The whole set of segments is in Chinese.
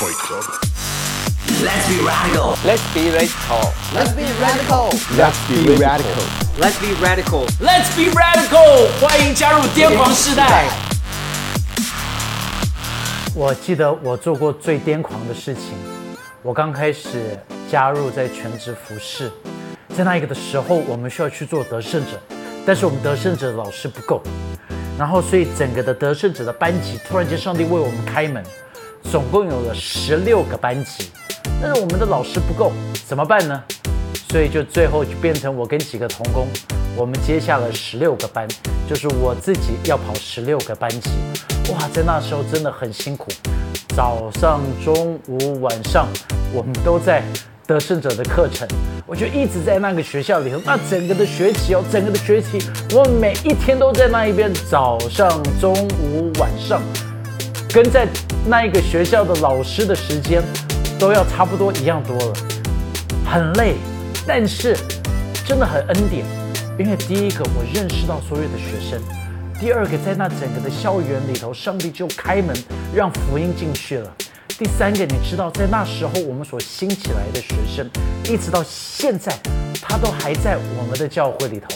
Let's be radical. Let's be radical. Let's be radical. Let's be radical. Let's be radical. Let's be radical. 欢迎加入癫狂时代。我记得我做过最癫狂的事情。我刚开始加入在全职服饰，在那一个的时候，我们需要去做得胜者，但是我们得胜者的老师不够，然后所以整个的得胜者的班级，突然间上帝为我们开门，总共有了十六个班级。但是我们的老师不够，怎么办呢？所以就最后就变成我跟几个同工，我们接下了十六个班，就是我自己要跑十六个班级。哇，在那时候真的很辛苦，早上、中午、晚上，我们都在得胜者的课程。我就一直在那个学校里头，那整个的学期哦，整个的学期，我每一天都在那一边，早上、中午、晚上，跟在那一个学校的老师的时间。都要差不多一样多了，很累，但是真的很恩典，因为第一个我认识到所有的学生，第二个在那整个的校园里头，上帝就开门让福音进去了。第三个，你知道在那时候我们所兴起来的学生，一直到现在，他都还在我们的教会里头。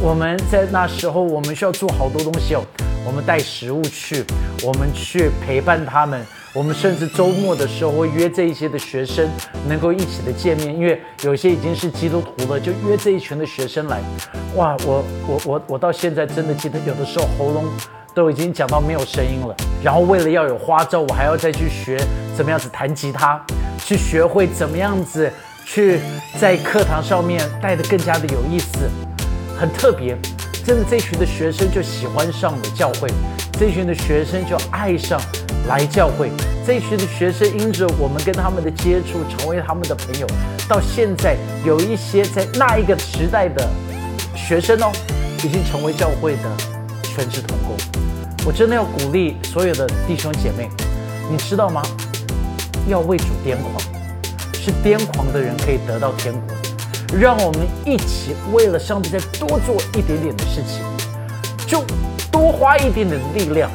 我们在那时候我们需要做好多东西哦，我们带食物去，我们去陪伴他们。我们甚至周末的时候会约这一些的学生能够一起的见面，因为有些已经是基督徒了，就约这一群的学生来。哇，我我我我到现在真的记得，有的时候喉咙都已经讲到没有声音了。然后为了要有花招，我还要再去学怎么样子弹吉他，去学会怎么样子去在课堂上面带得更加的有意思，很特别。真的，这群的学生就喜欢上了教会，这群的学生就爱上。来教会，这群的学生因着我们跟他们的接触，成为他们的朋友。到现在，有一些在那一个时代的学生哦，已经成为教会的全职同工。我真的要鼓励所有的弟兄姐妹，你知道吗？要为主癫狂，是癫狂的人可以得到天国。让我们一起为了上帝再多做一点点的事情，就多花一点点的力量。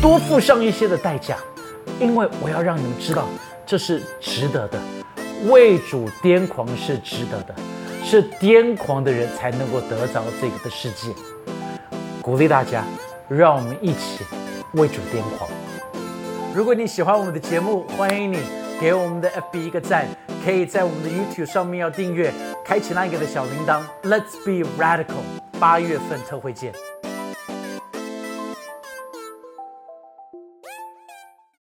多付上一些的代价，因为我要让你们知道，这是值得的。为主癫狂是值得的，是癫狂的人才能够得着这个的世界。鼓励大家，让我们一起为主癫狂。如果你喜欢我们的节目，欢迎你给我们的 FB 一个赞，可以在我们的 YouTube 上面要订阅，开启那个的小铃铛。Let's be radical，八月份特会见。